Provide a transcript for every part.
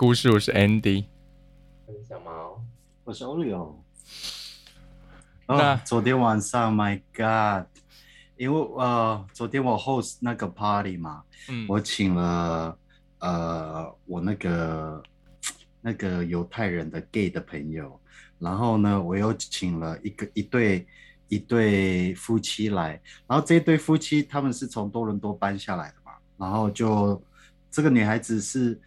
故事，我是 Andy。我是小毛，我是 Olio。那哦，昨天晚上，My God，因为呃，昨天我 host 那个 party 嘛，嗯，我请了呃我那个那个犹太人的 gay 的朋友，然后呢，我又请了一个一对一对夫妻来，然后这一对夫妻他们是从多伦多搬下来的嘛，然后就这个女孩子是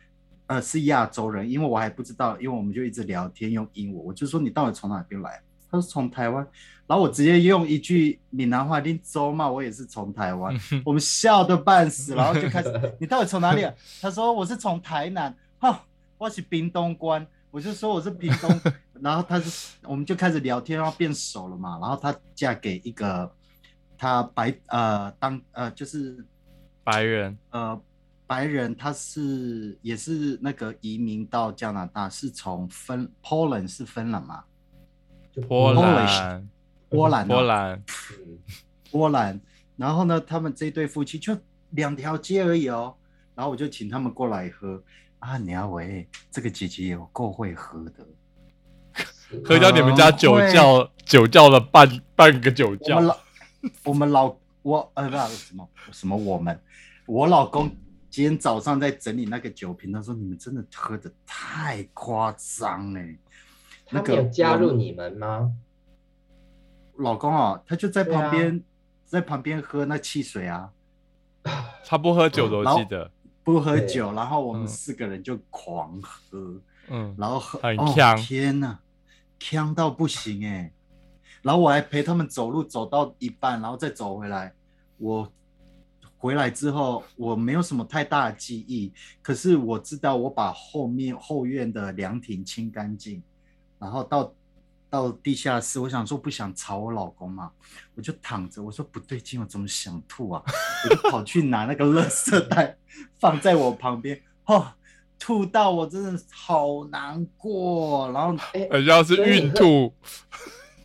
呃是亚洲人，因为我还不知道，因为我们就一直聊天用英文，我就说你到底从哪边来？他说从台湾，然后我直接用一句闽南话，你走嘛，我也是从台湾，我们笑得半死，然后就开始，你到底从哪里、啊？他说我是从台南，哈，我是屏东关，我就说我是屏东，然后他是，我们就开始聊天，然后变熟了嘛，然后她嫁给一个，他白呃当呃就是白人，呃白人，他是也是那个移民到加拿大，是从芬 Poland 是芬兰吗，就波 Polish 兰，波兰、哦、波兰，嗯。波兰，然后呢，他们这对夫妻就两条街而已哦，然后我就请他们过来喝。啊，你要喂，这个姐姐有够会喝的，喝掉你们家酒会。窖，酒窖了半半个酒窖。我们，老我们老我呃不什么什么我们，我老公今天早上在整理那个酒瓶，他说你们真的喝的太夸张哎，他没那个有加入你们吗？老公啊，他就在旁边、在旁边喝那汽水啊，他不喝酒的，我记得，不喝酒，然后我们嗯四个人就狂喝。嗯，然后喝哦很呛天呐，呛到不行哎！然后我还陪他们走路走到一半，然后再走回来。我回来之后，我没有什么太大的记忆，可是我知道我把后面后院的凉亭清干净，然后到到地下室，我想说不想吵我老公嘛，我就躺着，我说不对劲，我怎么想吐啊？我就跑去拿那个垃圾袋放在我旁边，哦，吐到我真的好难过，然后哎、很像是孕吐，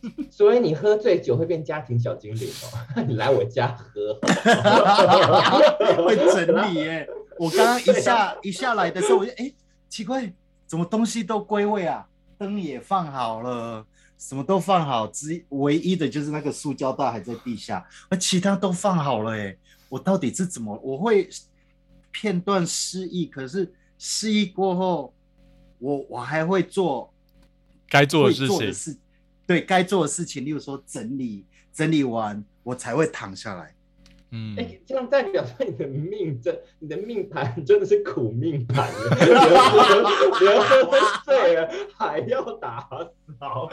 所以你喝醉酒会变家庭小精灵哦，你来我家喝，会整理耶。我刚刚一下一下来的时候，我就哎、奇怪，怎么东西都归位啊？灯也放好了，什么都放好，只唯一的就是那个塑胶袋还在地下，而其他都放好了哎。我到底是怎么？我会片段失忆，可是失忆过后，我我还会做该做的会事情，对该做的事情，例如说整理，整理完我才会躺下来。嗯。哎、，这样代表说你的命真，你的命盘真的是苦命盘，连喝醉了还要打扫，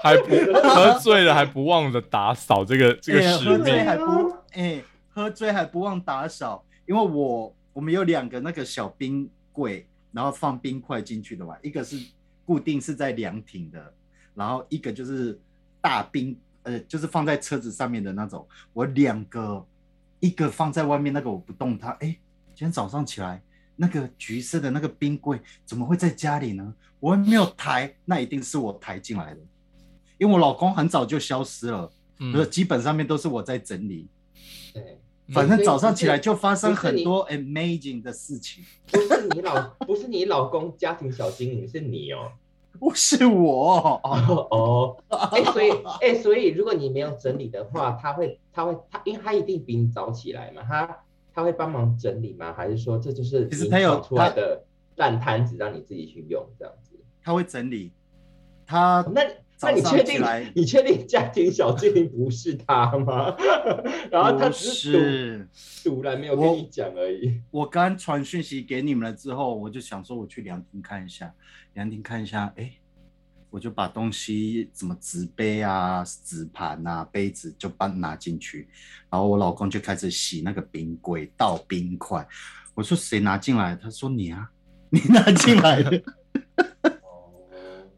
还不喝醉了还不忘了打扫这个这个哎使命，喝醉还不哎、喝醉还不忘打扫，因为我我们有两个那个小冰柜，然后放冰块进去的嘛，一个是固定是在凉亭的，然后一个就是大冰，呃，就是放在车子上面的那种。我两个，一个放在外面，那个我不动它。哎，今天早上起来，那个橘色的那个冰柜怎么会在家里呢？我还没有抬，那一定是我抬进来的，因为我老公很早就消失了，就是嗯，基本上面都是我在整理。对，反正早上起来就发生很多 amazing 的事情，不是你老，不是你老公家庭小精灵，是你哦。不是我。哦 哦，哎、所以，哎、所以，如果你没有整理的话，他会，他会，他，因为他一定比你早起来嘛，他他会帮忙整理吗？还是说这就是你其实他有找出来的烂摊子让你自己去用这样子？他会整理，他哦那那你确定你确定家庭小精灵不是他吗？然后他不只是。是堵堵然没有跟你讲而已。我刚传讯息给你们了之后，我就想说我去凉亭看一下，凉亭看一下，哎，我就把东西怎么纸杯啊、纸盘啊、杯子就搬拿进去，然后我老公就开始洗那个冰柜，倒冰块。我说谁拿进来？他说你啊，你拿进来的。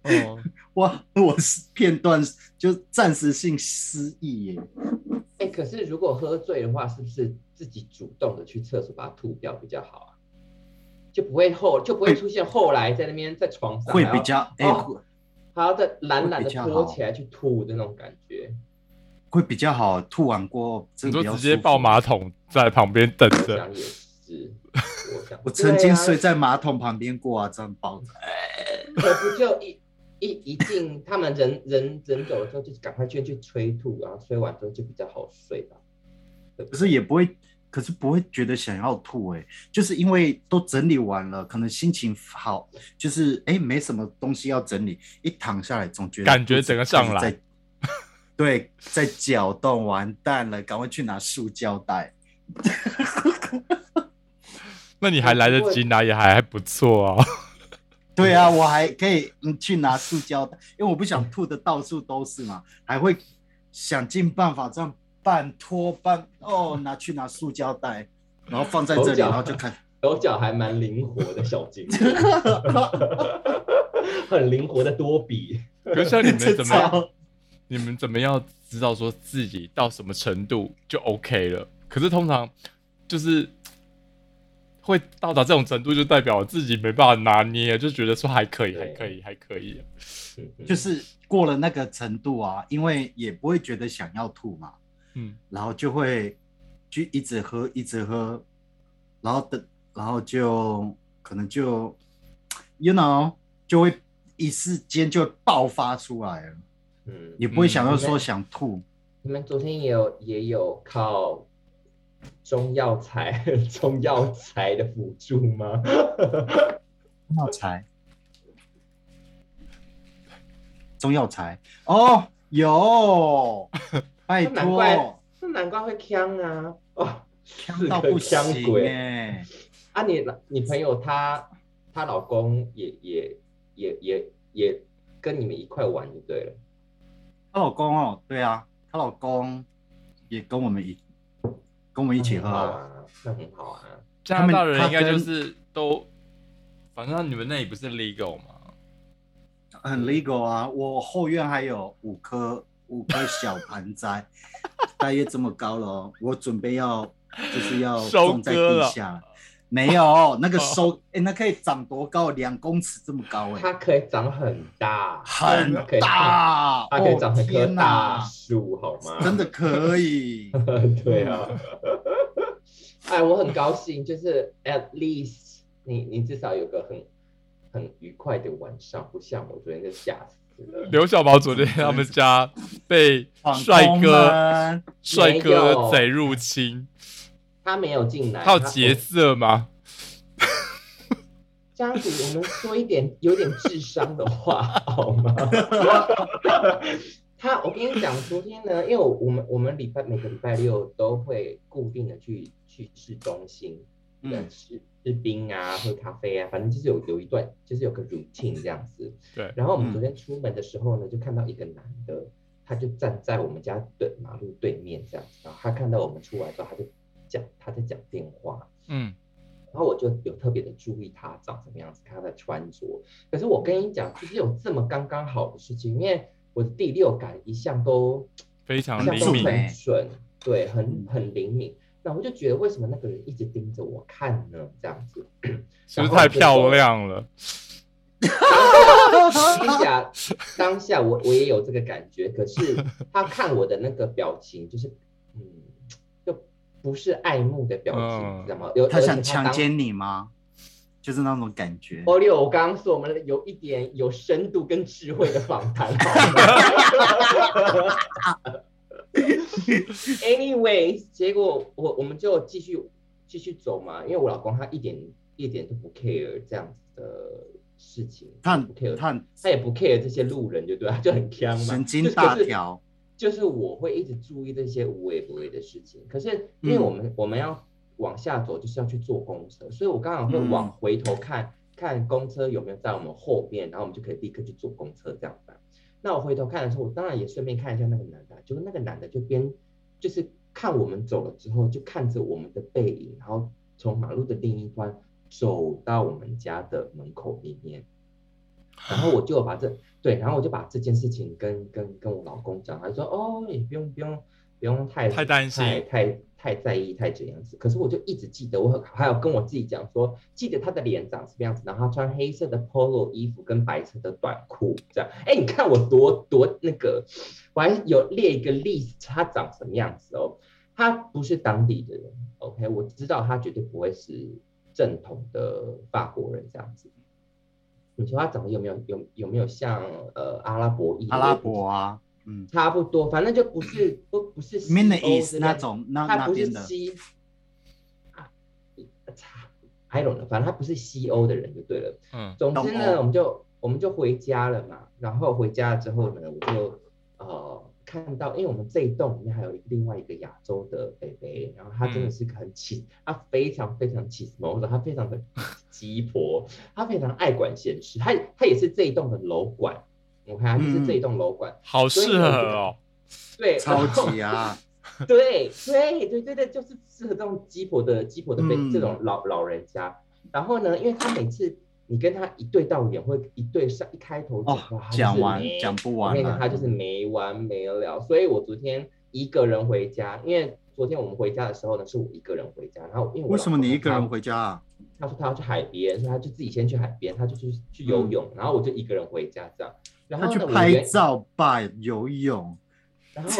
哦，哇，我是片段就暂时性失忆耶。哎、可是如果喝醉的话，是不是自己主动的去厕所把它吐掉比较好啊？就不会后就不会出现后来在那边在床上会比较哎、哦还要再懒懒的拖起来去吐的那种感觉。会比较好。吐完过后，这你个比较说直接抱马桶在旁边等着，这样也是，我想，我曾经睡在马桶旁边过啊，这样抱着。可不就一一一进他们人人人走了之后，就赶快去去催吐，然后催完之后就比较好睡吧。可是也不会，可是不会觉得想要吐哎、就是因为都整理完了，可能心情好，就是哎、没什么东西要整理，一躺下来总觉得感觉整个上来 对，在搅动，完蛋了，赶快去拿塑胶袋。那你还来得及拿，也还还不错啊。对啊，我还可以嗯去拿塑胶袋，因为我不想吐的到处都是嘛，还会想尽办法这样半拖半哦拿去拿塑胶袋，然后放在这里，然后就看。手脚还蛮灵活的小精灵，很灵活的多比。可是像你们怎么 样？你们怎么样知道说自己到什么程度就 OK 了？可是通常就是会到达这种程度，就代表自己没办法拿捏，就觉得说还可以，对。还可以，还可以。就是过了那个程度啊，因为也不会觉得想要吐嘛，嗯，然后就会就一直喝，一直喝，然后等，然后就可能就，you know，就会一时间就爆发出来了，嗯，也不会想到嗯。说想吐。你们昨天也有也有靠中药材 中药材的辅助吗？中药材，中药材哦，有，拜那难怪托，那难怪会呛啊！哦，呛到不呛行鬼哎、啊你！你朋友她她老公也也也也也跟你们一块玩就对了。她老公哦，对啊，她老公也跟我们一跟我们一起喝啊。那很好啊，那很好啊。加拿大人应该就是都，反正你们那里不是 legal 吗？很 legal 啊！我后院还有五棵五棵小盆栽，大约这么高了哦。我准备要就是要种在地下了，没有 那个收，哎、那可以长多高？两公尺这么高哎、它可以长很大，很大，它可以长很棵哦天大哪，树，好吗？真的可以。对啊。哎，我很高兴，就是 at least 你你至少有个很很愉快的晚上，不像我昨天就吓死了。刘小毛昨天他们家被闯帅哥门帅哥贼入侵，他没有进来，他有劫色吗？这样子，我们说一点有点智商的话好吗？他，我跟你讲，昨天呢，因为我我们我们礼拜每个礼拜六都会固定的去去市中心，嗯嗯，吃吃冰啊，喝咖啡啊，反正就是有有一段就是有个 routine 这样子。对然后我们嗯昨天出门的时候呢，就看到一个男的，他就站在我们家的马路对面这样子，然后他看到我们出来之后，他就讲他在讲电话，嗯，然后我就有特别的注意他长什么样子，看他的穿着。可是我跟你讲，就是有这么刚刚好的事情，因为我的第六感一向都非常灵敏欸很准，对，很很灵敏。那我就觉得为什么那个人一直盯着我看呢？这样子，是不是太漂亮了？当下当下我我也有这个感觉，可是他看我的那个表情，就是嗯，就不是爱慕的表情，嗯知道吗？有他想强奸你吗？就是那种感觉。欧六，我刚刚说我们有一点有深度跟智慧的访谈，？Anyways，结果我我们就继续继续走嘛，因为我老公他一点一点都不 care 这样子的事情，他不 care，他很他也不 care 这些路人，就对了，他就很强嘛，神经大就是条。就是我会一直注意这些无微不微的事情。可是因为我们、我们要往下走，就是要去坐公车，所以我刚好会往回头看、看公车有没有在我们后边，然后我们就可以立刻去坐公车这样子。那我回头看的时候，我当然也顺便看一下那个男的，就是那个男的就边就是看我们走了之后，就看着我们的背影，然后从马路的另一端走到我们家的门口里面。然后我就把这对，然后我就把这件事情跟跟跟我老公讲，他说哦，也不用不用不用太太担心太太太在意太怎样子。可是我就一直记得，我很还有跟我自己讲说，记得他的脸长什么样子，然后他穿黑色的 polo 衣服跟白色的短裤，这样。哎，你看我多多那个，我还有列一个 list，他长什么样子哦。他不是当地的人，OK，我知道他绝对不会是正统的法国人这样子。你说他长得有没有有有没有像呃阿拉伯裔？阿拉伯啊，嗯，差不多，反正就不是不不是西欧那种那他不是西啊，差 I don't know，反正他不是西欧的人就对了。嗯总之呢，我们就我们就回家了嘛。然后回家了之后呢，我就呃看到，因为我们这一栋里面还有另外一个亚洲的北北，然后他真的是很起，他非常非常起 s 他非常的 鸡婆，他非常爱管闲事，他他也是这一栋的楼管。我看他就是这一栋楼管，好适合哦。对，超级啊，对对对对对，就是适合这种鸡婆的鸡婆的被、嗯这种老老人家。然后呢，因为他每次你跟他一对到眼，会一对上一开头讲完没讲不我跟你讲，完他就是没完没了。所以我昨天一个人回家，因为昨天我们回家的时候呢，是我一个人回家。然后因为我为什么你一个人回家啊？他说他要去海边，所以他就自己先去海边，他就去去游泳，然后我就一个人回家这样。然后他去拍照吧，游泳。然后，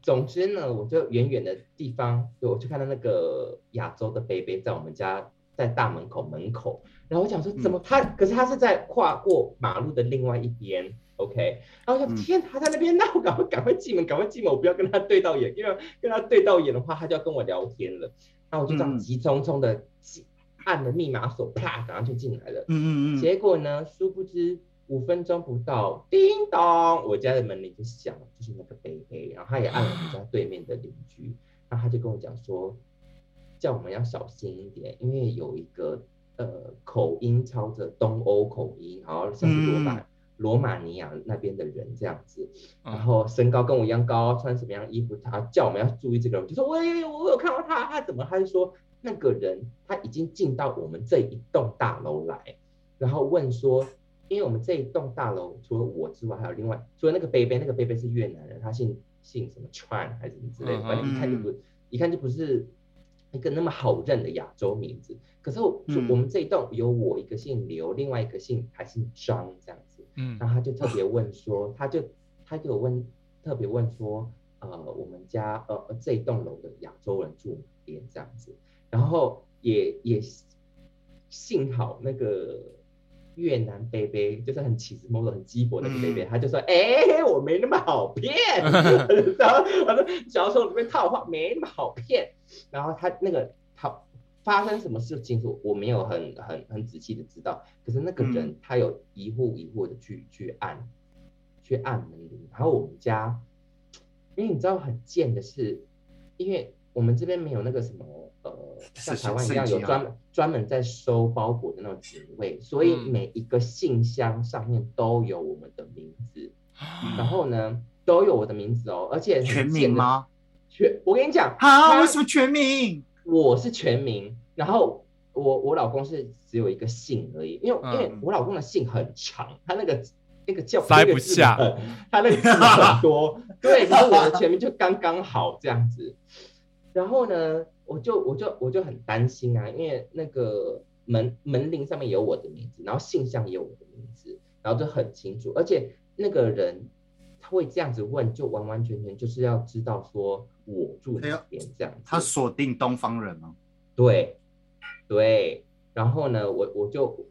总之呢，我就远远的地方，就我就看到那个亚洲的 baby 在我们家在大门口门口，然后我想说怎么他，可是他是在跨过马路的另外一边，OK，然后我想嗯。天，他在那边，那我赶快赶快进门，赶快进门，我不要跟他对到眼，因为跟他对到眼的话，他就要跟我聊天了，然后我就这样嗯。急匆匆的按了密码锁，啪，然后就进来了。嗯嗯嗯，结果呢，殊不知五分钟不到，叮咚，我家的门铃就响了，就是那个贝贝，然后他也按了我们家对面的邻居，然后他就跟我讲说，叫我们要小心一点，因为有一个呃口音操着东欧口音，好像是罗马、罗马尼亚那边的人这样子，然嗯后身高跟我一样高，穿什么样衣服，他叫我们要注意这个人，我就说喂，我有看到他，他怎么？他就说那个人他已经进到我们这一栋大楼来，然后问说，因为我们这一栋大楼除了我之外，还有另外除了那个贝贝，那个贝贝是越南人，他姓姓什么川还是什么之类反正一看就不一看就不是一个那么好认的亚洲名字。可是我嗯我们这一栋有我一个姓刘，另外一个姓还姓张这样子。嗯然后他就特别问说，他就他就有问特别问说，呃，我们家呃呃这一栋楼的亚洲人住哪边这样子，然后也也幸好那个越南 baby 就是很起子摸的很鸡婆那个 baby，、嗯他就说，哎、我没那么好骗，然后我说小时候里面套话没那么好骗，然后他那个他发生什么事情，我我没有很很很仔细的知道，可是那个人嗯他有一户一户的去去按去按门铃，然后我们家，因为你知道很贱的是，因为我们这边没有那个什么呃，像台湾一样有专门专门在收包裹的那种警卫，所以嗯每一个信箱上面都有我们的名字，嗯然后呢都有我的名字哦，而且很全？名吗？全，我跟你讲，啊，他为什么全名？我是全名，然后我我老公是只有一个姓而已，因为、因为嗯我老公的姓很长，他那个那个叫塞不那个字下很他那个字很多，对，然后我的全名就刚刚好这样子。然后呢，我就我就我就很担心啊，因为那个门门铃上面有我的名字，然后信箱也有我的名字，然后就很清楚，而且那个人他会这样子问，就完完全全就是要知道说我住哪边这样子。他锁定东方人吗。对，对，然后呢，我我就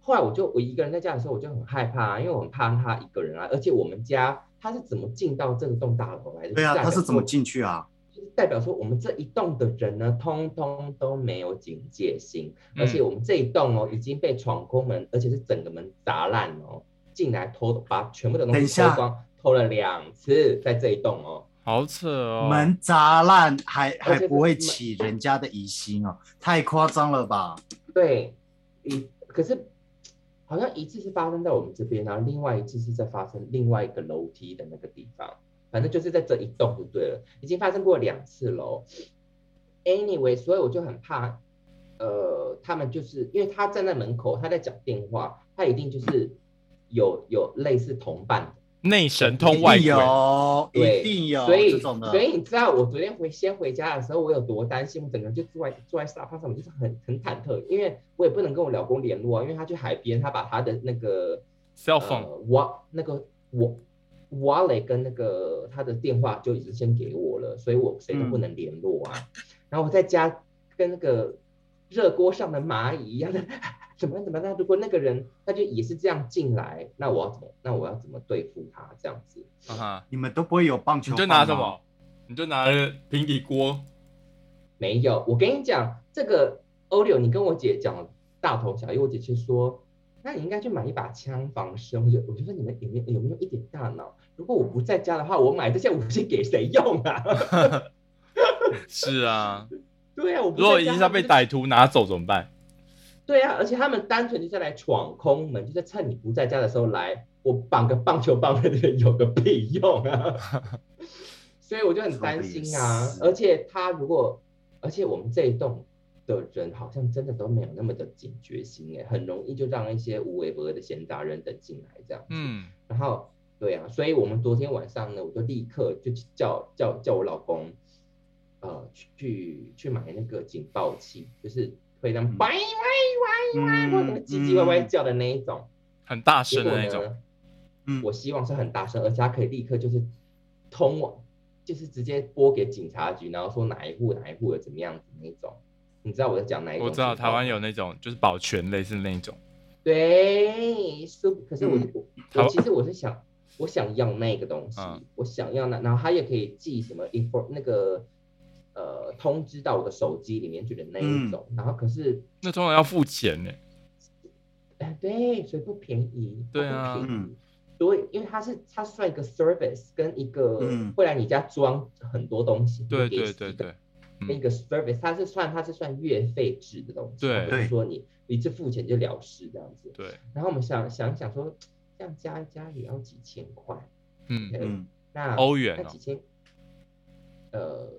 后来我就我一个人在家的时候，我就很害怕、啊，因为我很怕他一个人啊，而且我们家他是怎么进到这个栋大楼来的？对啊，他是怎么说？进去啊？就是代表说我们这一栋的人呢，通通都没有警戒心，而且嗯我们这一栋哦已经被闯空门，而且是整个门砸烂哦，进来偷把全部的东西偷光，偷了两次在这一栋哦。好扯哦。门砸烂还还不会起人家的疑心哦，太夸张了吧？对，一可是好像一次是发生在我们这边，然后另外一次是在发生另外一个楼梯的那个地方，反正就是在这一栋就对了，已经发生过两次喽。Anyway，所以我就很怕，呃，他们就是因为他站在门口，他在讲电话，他一定就是有有类似同伴的。内神通外有，对一定有所以所。以你知道我昨天回先回家的时候，我有多担心，我整个人就坐在坐在沙发上面，就是很很忐忑，因为我也不能跟我老公联络啊，因为他去海边，他把他的那个 cell phone 呃，我那个我 wallet 跟那个他的电话就已经先给我了，所以我谁都不能联络啊。然后我在家跟那个热锅上的蚂蚁一样的，怎么怎么？那如果那个人他就也是这样进来，那我要怎么？那我要怎么对付他？这样子，啊哈，你们都不会有棒球你棒吗？就拿什么？你就拿平底锅，没有。我跟你讲，这个 Olio，你跟我姐讲大同小异。我姐姐说，那你应该去买一把枪防身。我就我就说你们有没有有没有一点大脑？如果我不在家的话，我买这些武器给谁用啊？是啊。对啊，我不如果一下被。歹徒拿走怎么办？就对啊，而且他们单纯就是来闯空门，就是趁你不在家的时候来，我绑个棒球棒在这边有个屁用啊！所以我就很担心啊而且他如果，而且我们这一栋的人好像真的都没有那么的警觉心哎，很容易就让一些无微不微的闲杂人等进来这样。嗯，然后对啊，所以我们昨天晚上呢，我就立刻就叫叫叫我老公，呃，去去去买那个警报器，就是会让嗯歪歪歪歪，或者那个唧唧歪歪叫的那一种。很大声的那种。嗯我希望是很大声，而且它可以立刻就是通往，就是直接拨给警察局，然后说哪一户哪一户的怎么样子那一种。你知道我在讲哪一种？我知道台湾有那种就是保全类似那一种，对，是，可是我、嗯我我其实我是想，我想要那个东西，嗯我想要那，然后它也可以寄什么 info 那个呃通知到我的手机里面去的那嗯。一种，然后可是那通常要付钱呢。哎对，所以不便宜，对啊便宜嗯。对，因为它是它算一个 service 跟一个嗯。会来你家装很多东西，对对对对，跟一个 service，它是算它是算月费制的东西，对。它不是说你你一次付钱就了事这样子。对，然后我们想想想说，这样加一加也要几千块，嗯，对嗯，那欧元哦。那几千，呃，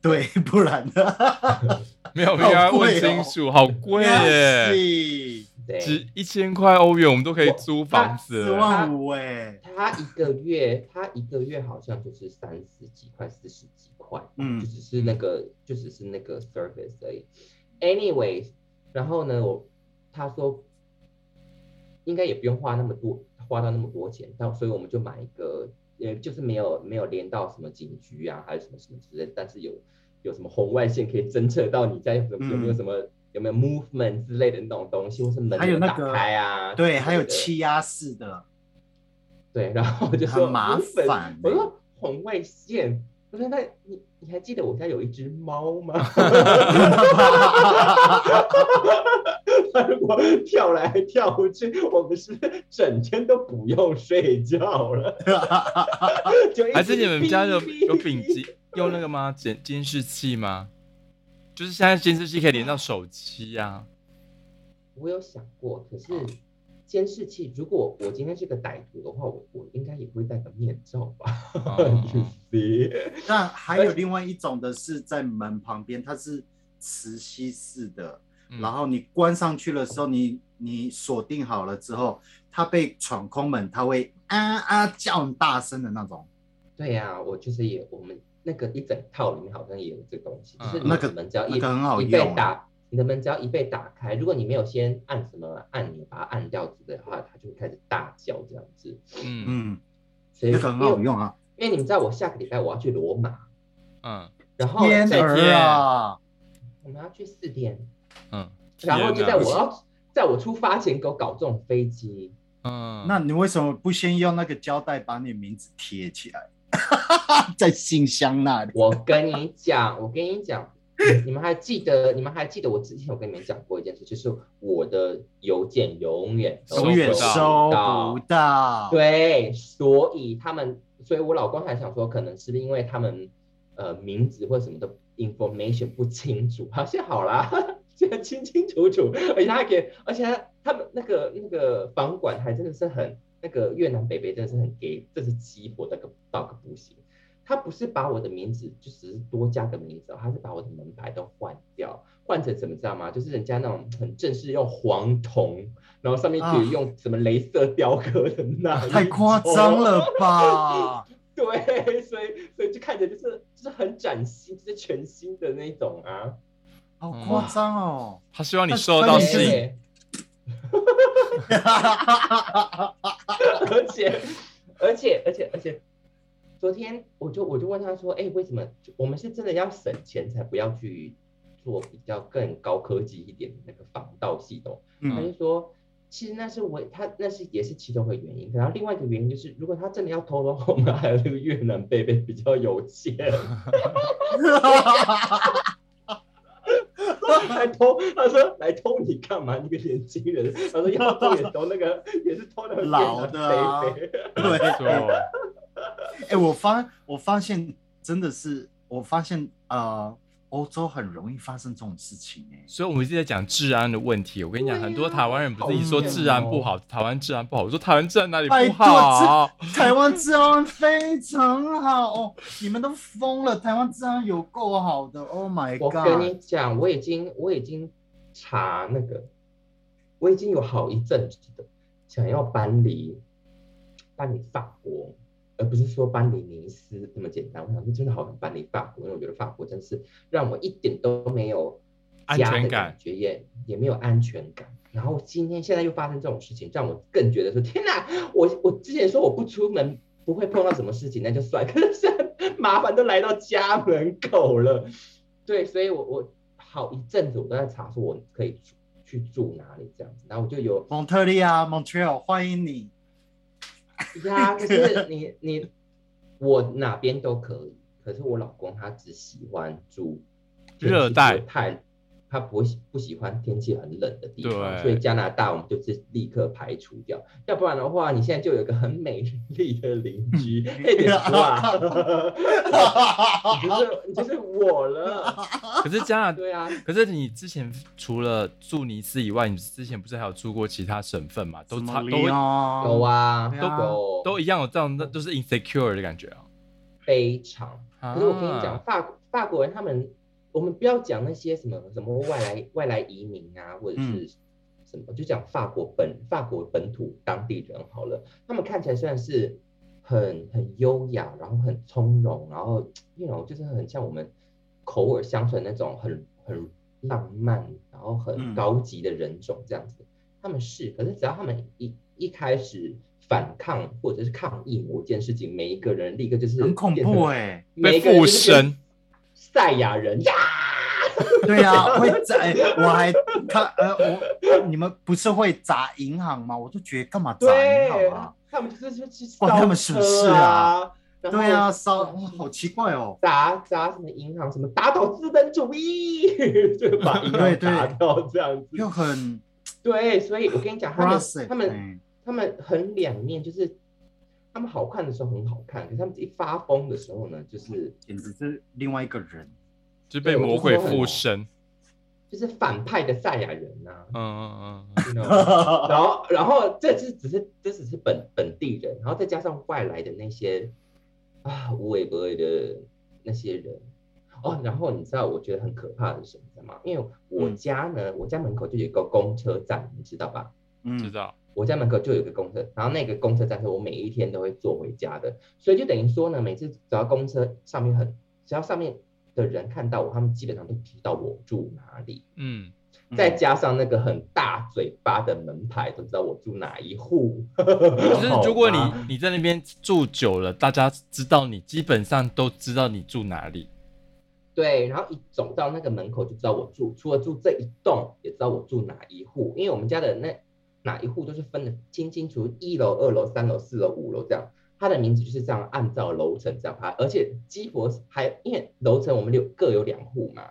对，不然呢？没有，没有要问好贵哦清楚，好贵耶，只一千块欧元，我们都可以租房子四了。万五哎，他一个月，他一个月好像就是三十几块、四十几块，嗯就只是那个，就只是那个 service 而已。Anyway，然后呢，我他说应该也不用花那么多，花到那么多钱，但所以我们就买一个，呃，就是没有没有连到什么警局啊，还是什么什么之类，但是有有什么红外线可以侦测到你在有有没有嗯什么、有没有 movement 之类的那种东西，或是门有打还有那个开啊，对，还有。气压式的，对，然后我就说很麻烦欸我说红外线，我说那你你还记得我家有一只猫吗？它如果跳来跳去，我们是整天都不用睡觉了。还是你们家有 有丙机用那个吗？监监视器吗？就是现在监视器可以连到手机啊。我有想过，可是监视器，如果我今天是个歹徒的话，我我应该也会戴个面罩吧哦？You see？那还有另外一种的是在门旁边，它是磁吸式的，嗯然后你关上去的时候，你你锁定好了之后，它被闯空门，它会啊啊叫很大声的那种。对呀、我就是也我们那个一整套里面好像也有这个东西，就是那个的门只要一、那个很好一被打，你的门只要一被打开，如果你没有先按什么按钮把它按掉之类的话，它就会开始大叫这样子。嗯嗯，所以那个很好，用啊。因为你们知道我下个礼拜我要去罗马，嗯然后在天儿啊！我们要去四天，嗯，然后就在我要在我出发前给我搞这种飞机，嗯，那你为什么不先用那个胶带把你名字贴起来，在信箱那里？我跟你讲，我跟你讲，你们还记得？你们还记得我之前有跟你们讲过一件事，就是我的邮件永远永远收不到。对，所以他们，所以我老公还想说，可能是不是因为他们呃名字或什么的 information 不清楚，好像好啦，现在清清楚楚，而且他给，而且他他们那个那个房管还真的是很那个越南北北真的是很给，这是鸡婆的个到个不行。他不是把我的名字就只是多加个名字，他是把我的门牌都换掉，换成什么知道吗？就是人家那种很正式用黄铜，然后上面可以用什么镭射雕刻的那，太夸张了吧！对，所以所以就看着就是就是很崭新，就是全新的那种啊。好夸张哦！他希望你受到吸引，而且而且而且而且，昨天我就我就问他说，哎，为什么我们是真的要省钱才不要去做比较更高科技一点的那个防盗系统？他就说。其实那是我他那是也是其中的原因，然后另外一个原因就是，如果他真的要偷的话，我们还有那个越南贝贝比较有钱，来偷，他说来偷你干嘛？你个年轻人，他说要偷也偷那个也是偷那个老的，对，哎，我发我发现真的是，我发现啊。欧洲很容易发生这种事情哎，所以我们一直在讲治安的问题。我跟你讲，很多台湾人不是一说治安不好，台湾治安不好。我说台湾治安哪里不好？台湾治安非常好，你们都疯了。台湾治安有够好的，Oh my god！我跟你讲，我已经我已经查那个，我已经有好一阵子的想要搬离搬离法国。而不是说搬离尼斯那么简单，我想说真的好想搬离法国，因为我觉得法国真是让我一点都没有安全感，觉也也没有安全感。然后今天现在又发生这种事情，让我更觉得说天哪！我我之前说我不出门不会碰到什么事情，那就算，可是现在麻烦都来到家门口了。对，所以我我好一阵子我都在查说我可以去住哪里这样子，然后我就有蒙特利尔 Montreal 欢迎你。呀，可是你你我哪边都可以，可是我老公他只喜欢住热带太。他不喜不喜欢天气很冷的地方，所以加拿大我们就是立刻排除掉。要不然的话，你现在就有一个很美丽的邻居，哎，别说啊，就是就是我了。可是加拿大对啊，可是你之前除了住尼斯以外，你之前不是还有住过其他省份嘛？都差都有啊，都有都一样有这样，那都是 insecure 的感觉啊，非常。可是我跟你讲，法法国人他们。我们不要讲那些什么什么外来外来移民啊，或者是什么，就讲法国本法国本土当地人好了。他们看起来虽然是很很优雅，然后很从容，然后那种就是很像我们口耳相传那种很很浪漫，然后很高级的人种这样子。他们是，可是只要他们一一开始反抗或者是抗议某件事情，每一个人立刻就是很恐怖哎，被附身。赛亚人呀，对呀，会在，我还他呃，我你们不是会砸银行吗？我就觉得干嘛砸银行啊？他们就是去关他们什么事啊？对呀，烧好奇怪哦，砸砸什么银行？什么打倒资本主义？就把银行砸掉这样子，又很对，所以我跟你讲，他们他们他们很两面，就是。他们好看的时候很好看，可是他们一发疯的时候呢，就是简直是另外一个人，就被魔鬼附身，就是反派的赛亚人呐。嗯嗯嗯。然后，然后这只只是这只是本本地人，然后再加上外来的那些啊无尾不尾的那些人哦。然后你知道我觉得很可怕的是什么吗？因为我家呢，我家门口就有一个公车站，你知道吧？嗯，知道。我家门口就有个公车，然后那个公车站是我每一天都会坐回家的，所以就等于说呢，每次只要公车上面很，只要上面的人看到我，他们基本上都知道我住哪里。嗯，再加上那个很大嘴巴的门牌，都知道我住哪一户。就是如果你你在那边住久了，大家知道你，基本上都知道你住哪里。对，然后一走到那个门口就知道我住，除了住这一栋，也知道我住哪一户，因为我们家的那。哪一户都是分的清清楚，一楼、二楼、三楼、四楼、五楼这样，它的名字就是这样按照楼层这样排，而且基博还因为楼层我们有各有两户嘛，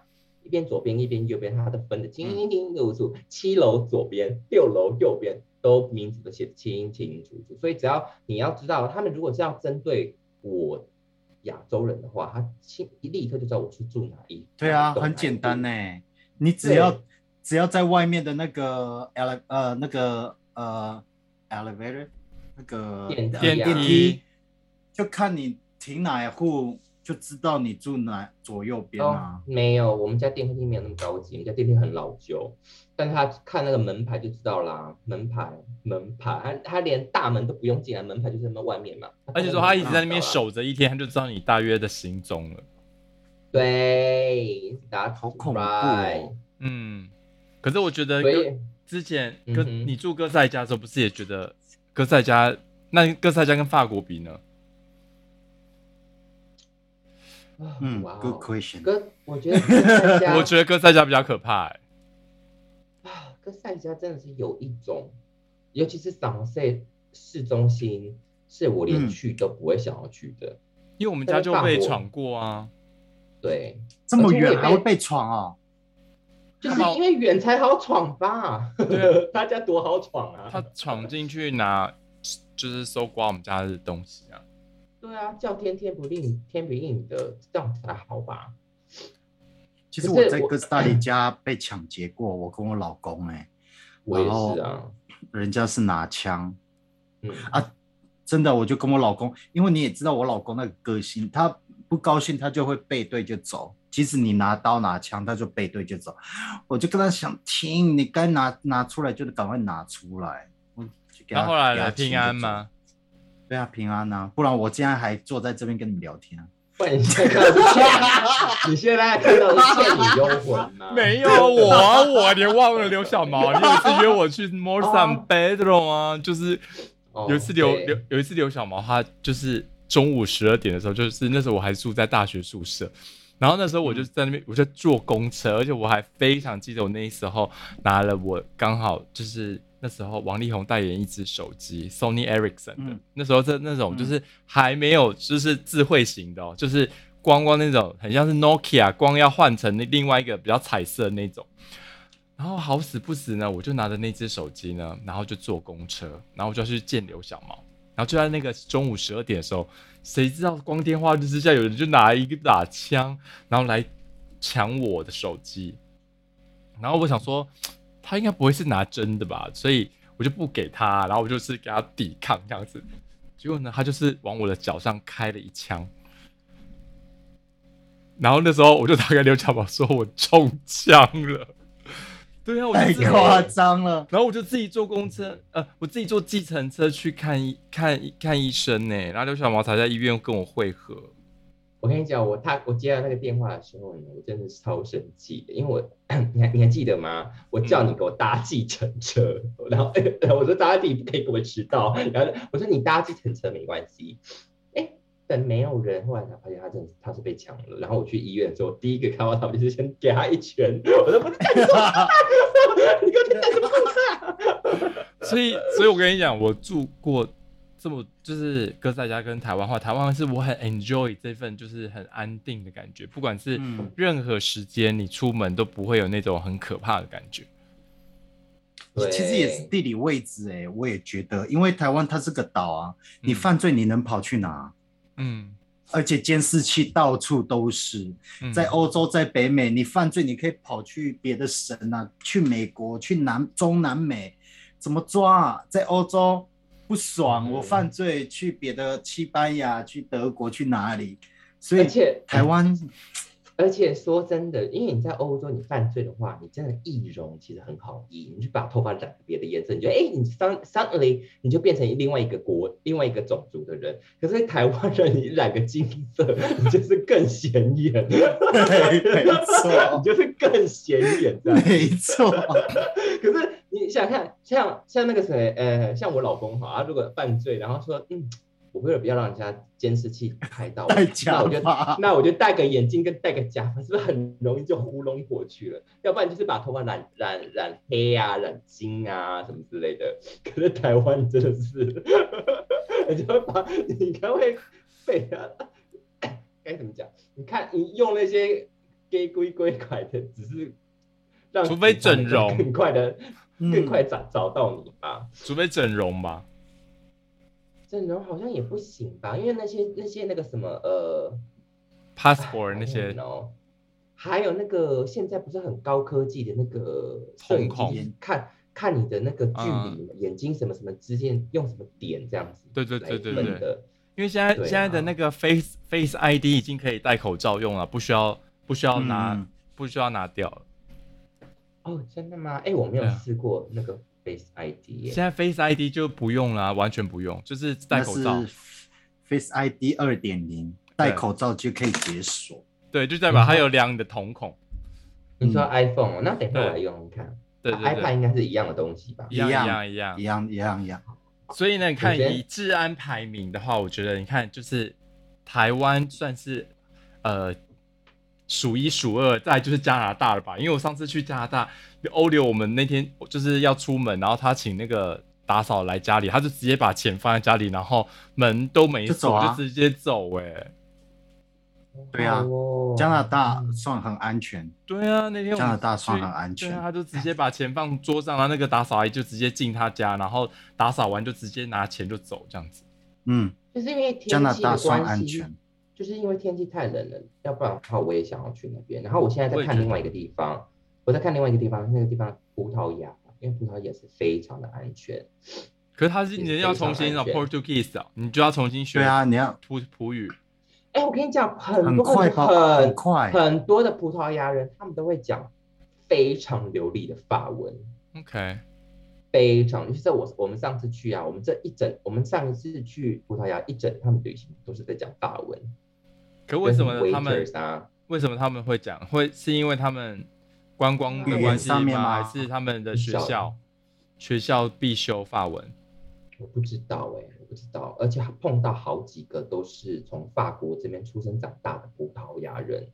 一边左边一边右边，它的分的清清楚楚，七楼左边、六楼右边都名字都写清清楚楚，所以只要你要知道，他们如果是要针对我亚洲人的话，他清一立刻就知道我是住哪一。对啊，很简单呢，你只要。只要在外面的那个 ele 呃那个呃 elevator 那个电电梯，就看你停哪一户，就知道你住哪左右边啊。没有，我们家电梯没有那么高级，我们家电梯很老旧。但他看那个门牌就知道啦，门牌门牌，他他连大门都不用进来，门牌就在那外面嘛。而且说他一直在那边守着一天，他就知道你大约的行踪了。对，大家好恐怖。哦嗯。可是我觉得，之前跟你住哥在家的时候，不是也觉得哥在家那哥斯达黎加跟法国比呢？嗯，Good question。哥，我觉得哥赛加，我觉得哥斯达黎加比较可怕、欸。啊，哥塞家真的是有一种，尤其是桑塞市中心，是我连嗯去都不会想要去的。因为我们家就被闯过啊。对，这么远还会被闯哦？就是因为远才好闯吧？对 他家多好闯啊！他闯进去拿，就是搜刮我们家的东西啊。对啊，叫天天不应，天不应的，这样才好吧？其实我我在哥斯达黎加被抢劫过，我跟我老公哎、我也是啊，人家是拿枪嗯啊，真的，我就跟我老公，因为你也知道我老公那个个性，他不高兴他就会背对就走，即使你拿刀拿枪，他就背对就走。我就跟他想，停，你该拿拿出来就赶快拿出来。我就给他那后来呢？给他亲平安吗？对啊，平安啊，不然我今天还坐在这边跟你聊天啊。你现在看到是倩，你现在看到是倩女幽魂吗？没有我啊，我你忘了刘小毛。你有一次约我去 More San Pedro 啊，就是哦，有一次刘对刘有一次刘小毛，他就是中午十二点的时候，就是那时候我还住在大学宿舍，然后那时候我就在那边，我就坐公车，而且我还非常记得我那时候拿了我刚好就是那时候王力宏代言一只手机 Sony Ericsson 的，嗯。那时候这那种就是还没有就是智慧型的哦，就是光光那种很像是 Nokia，光要换成那另外一个比较彩色的那种。然后好死不死呢，我就拿着那只手机呢，然后就坐公车，然后我就要去见刘小毛。然后就在那个中午十二点的时候，谁知道光天化日之下，有人就拿一个把枪，然后来抢我的手机。然后我想说，他应该不会是拿真的吧，所以我就不给他，然后我就是给他抵抗这样子。结果呢，他就是往我的脚上开了一枪。然后那时候我就打给刘小宝说，我中枪了。对啊，我就太自己夸张了。然后我就自己坐公车，呃，我自己坐计程车去看医看看医生呢。然后刘小毛才在医院跟我会合。我跟你讲，我他我接到那个电话的时候呢，我真的是超生气的，因为我 你还你还记得吗？我叫你给我搭计程车，然后我说搭地不可以给我迟到，然后我说你搭计程车没关系，哎，等没有人，后来才发现他真的他是被抢了，然后我去医院的时候，第一个看到他，我就是先给他一拳，我说不是干什么，你给我干什么？所以，所以我跟你讲，我住过这么就是哥斯达黎加跟台湾话，台湾是我很 enjoy 这份就是很安定的感觉，不管是嗯任何时间你出门都不会有那种很可怕的感觉。其实也是地理位置哎、我也觉得，因为台湾它是个岛啊，你嗯犯罪你能跑去哪？嗯，而且监视器到处都是，嗯在欧洲，在北美，你犯罪你可以跑去别的省啊，去美国，去南中南美，怎么抓啊？在欧洲不爽，嗯我犯罪去别的西班牙，去德国，去哪里？所以而且台湾而且说真的，因为你在欧洲，你犯罪的话，你真的易容其实很好易，你就把头发染别的颜色，你就哎，你 sud- suddenly 你就变成另外一个国、另外一个种族的人。可是台湾人，你染个金色，你就是更显眼，对，没错你，就是更显眼这样。没错，可是你想想看，像像那个谁，呃，像我老公哈，他如果犯罪，然后说，嗯，我为了不要让人家监视器拍到我，那我就，那我就戴个眼镜跟戴个假发，是不是很容易就糊弄过去了？要不然就是把头发染染染黑啊、染金啊什么之类的。可是台湾真的是，你就会把你可能会被他该怎么讲？你看你用那些 gay 龟龟拐的，只是让除非整容更快的、嗯更快找找到你吧。除非整容吧。整容好像也不行吧，因为那些那些那个什么呃。passport 那些哦，还有那个现在不是很高科技的那个摄影瞳孔机，看看你的那个距嗯离，眼睛什么什么之间用什么点这样子，对对对来对对。因为现在、啊现在的那个 Face Face ID 已经可以戴口罩用了，不需要不需要拿、嗯不需要拿掉了。哦，真的吗？哎，我没有试过那个 Face ID 耶现。在 Face ID 就不用了啊，完全不用，就是戴口罩。Face ID 二点零，戴口罩就可以解锁。对，就代表它有量你的瞳孔。你说嗯 iPhone，哦那等一下我对来用用看。对对 iPad，应该是一样的东西吧一？样一一样样一样一。样一样一样，所以呢，你看以治安排名的话，我觉得你看就是台湾算是呃数一数二，再来就是加拿大了吧？因为我上次去加拿大，欧流我们那天就是要出门，然后他请那个打扫来家里，他就直接把钱放在家里，然后门都没锁，就走啊就直接走、哎，对啊好哦加拿大算很安全，对啊，那天我们加拿大算很安全对啊，他就直接把钱放桌上，然后那个打扫阿姨就直接进他家，然后打扫完就直接拿钱就走，这样子。嗯，就是因为加拿大的算关系安全，就是因为天气太冷了，要不然的话我也想要去那边。然后我现在在看另外一个地方，我在看另外一个地方，那个地方葡萄牙，因为葡萄牙是非常的安全。可是他是也你要重新找非常安全 Portuguese 啊，你就要重新学对啊，你要葡葡语。哎，我跟你讲，很很多快，很很快，很多的葡萄牙人，他们都会讲非常流利的法文，OK，非常。尤其是我我们上次去啊，我们这一整，我们上一次去葡萄牙一整趟旅行都是在讲法文。可为什么他们啊？为什么他们会讲？会是因为他们观光的关系吗？还是他们的学校学校必修法文？我不知道哎、我不知道，而且碰到好几个都是从法国这边出生长大的葡萄牙人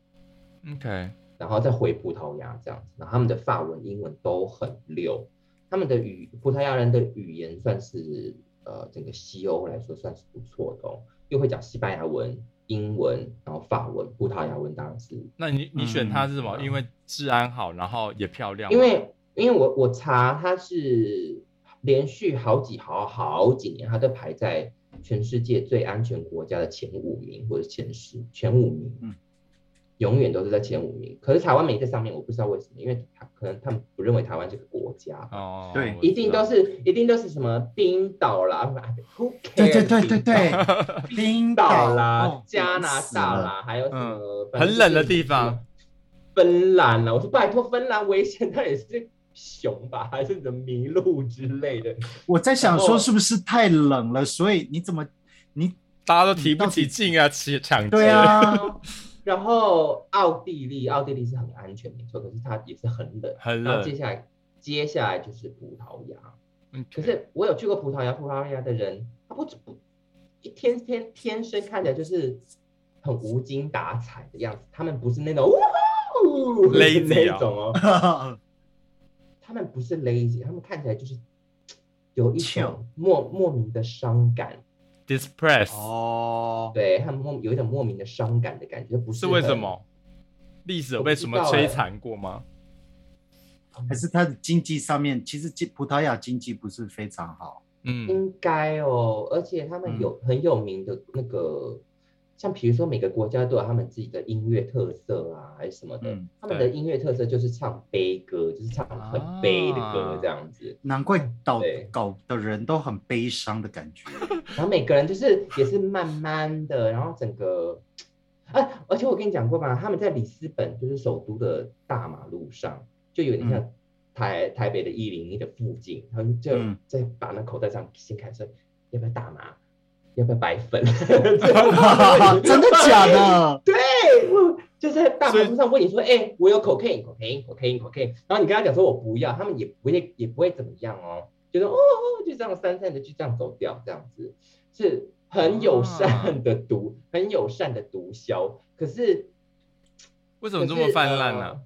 ，OK，然后再回葡萄牙这样子，然后他们的法文、英文都很溜，他们的语葡萄牙人的语言算是呃整个西欧来说算是不错的哦，又会讲西班牙文、英文，然后法文、葡萄牙文当然是那你你选它是什么？嗯因为治安好，然后也漂亮。因为因为我我查它是连续好几好好几年，它都排在全世界最安全国家的前五名或者前十前五名，嗯永远都是在前五名。可是台湾没在上面，我不知道为什么，因为他可能他们不认为台湾这个国家。哦，对一定都是，一定都是什么冰岛啦，Who 对 cares？对对对对，冰冰岛啦、哦加拿大啦，还有什么、嗯很冷的地方芬兰啦，我说拜托，芬兰危险，那也是熊吧，还是什么麋鹿之类的？我在想说是不是太冷了，所以你怎么你大家都提不起劲啊，起抢劫。对啊，然后奥地利，奥地利是很安全没错，可是它也是很冷。很冷然后接下来，接下来就是葡萄牙。嗯可是我有去过葡萄牙，葡萄牙的人他不不一天天天生看起来就是很无精打采的样子，他们不是那种哇哦那种哦，他们不是 lazy，他们看起来就是有一种莫莫名的伤感，Dispress 哦，对他们莫有一种莫名的伤感的感觉，不是是为什很？么？历史有被什么摧残过吗？还是它的经济上面，其实经葡萄牙经济不是非常好，嗯，应该哦，而且他们有很有名的那个，像比如说每个国家都有他们自己的音乐特色啊，还是什么的。嗯他们的音乐特色就是唱悲歌，就是唱很悲的歌这样子。难怪搞对搞的人都很悲伤的感觉。然后每个人就是也是慢慢的，然后整个，啊，而且我跟你讲过吧，他们在里斯本就是首都的大马路上，就有点像台、台北的一零一的附近，他们就嗯在把那口袋上掀开说要不要大麻，要不要白粉，真的假？的？对，我就在大马路上问你说，哎、我有 cocaine，cocaine，cocaine，cocaine，然后你跟他讲说我不要，他们也不会也不会怎么样哦，就说哦哦，就这样讪讪的就这样走掉，这样子是很友善的毒，很友善的毒枭。可是为什么这么泛滥呢、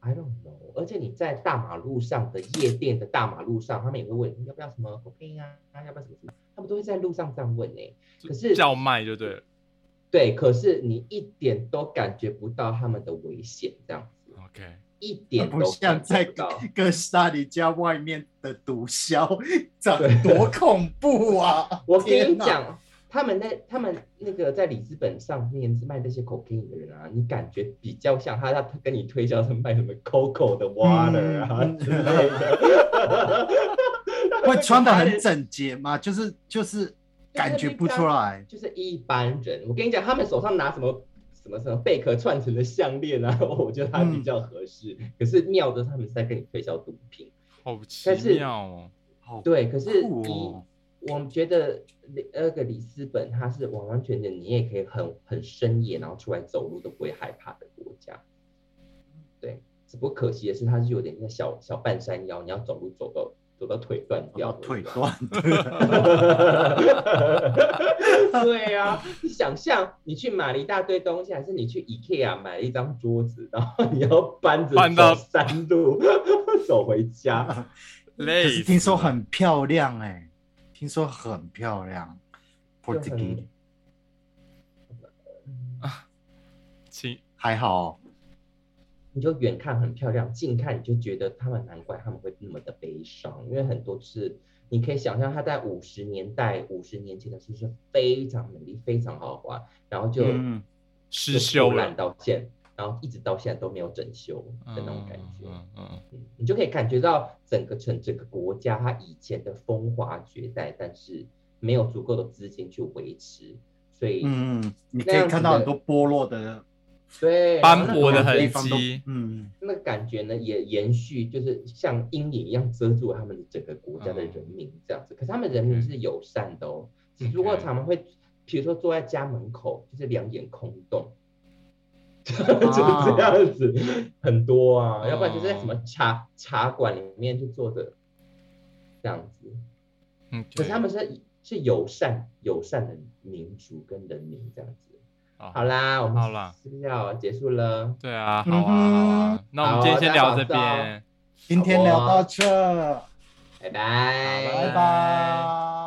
？I don't know。而且你在大马路上的夜店的大马路上，他们也会问你要不要什么 cocaine 啊，要不要什么什么，他们都会在路上这样问呢、可是叫卖就对了。对，可是你一点都感觉不到他们的危险，这样子 OK，一点不像在觉不到。哥斯达黎加外面的毒枭，长得多恐怖啊！我跟，你讲，他们那他们那个在里斯本上面是卖那些 cocaine 的人啊，你感觉比较像他，他跟你推销是卖什么 Coco 的 water 啊嗯之类的，会穿的很整洁吗？就是就是感觉不出来。就是一般人。我跟你讲，他们手上拿什么什么什么贝壳串成的项链啊，我觉得他比较合适。可是妙的，他们是在跟你推销毒品。好奇但是妙哦。好对，可是以酷哦我们觉得里那个里斯本，它是完完全全你也可以很很深夜，然后出来走路都不会害怕的国家。对，只不过可惜的是，它是有点像小小半山腰，你要走路走到走走到腿断掉要了，腿断。对呀、你想象你去买了一大堆东西，还是你去 IKEA 买了一张桌子，然后你要搬着搬到走山路 走回家？累死可是听说很漂亮哎、听说很漂亮。Portuguese 请。还好。哦，你就远看很漂亮，近看你就觉得他们难怪他们会那么的悲伤，因为很多次你可以想象，它在五十年代、五十年前的时候是非常美丽、非常豪华，然后就嗯，失就修了。破烂到现，然后一直到现在都没有整修的那种感觉。嗯嗯嗯你就可以感觉到整个城、整个国家它以前的风华绝代，但是没有足够的资金去维持，所以、嗯嗯，你可以看到很多剥落的对斑驳的痕迹，嗯，那个感觉呢，也延续，就是像阴影一样遮住他们整个国家的人民这样子。可是他们人民是友善的哦，只不过常常会，比如说坐在家门口，就是两眼空洞，就是这样子，很多啊。要不然就是在什么茶茶馆里面就坐着这样子。嗯，可是他们是是友善友善的民族跟人民这样子。好好啦，我们好啦是不是要结束了？对啊，好啊，嗯哼好啊，那我们今天先聊这边。今天聊到这，拜拜，拜拜。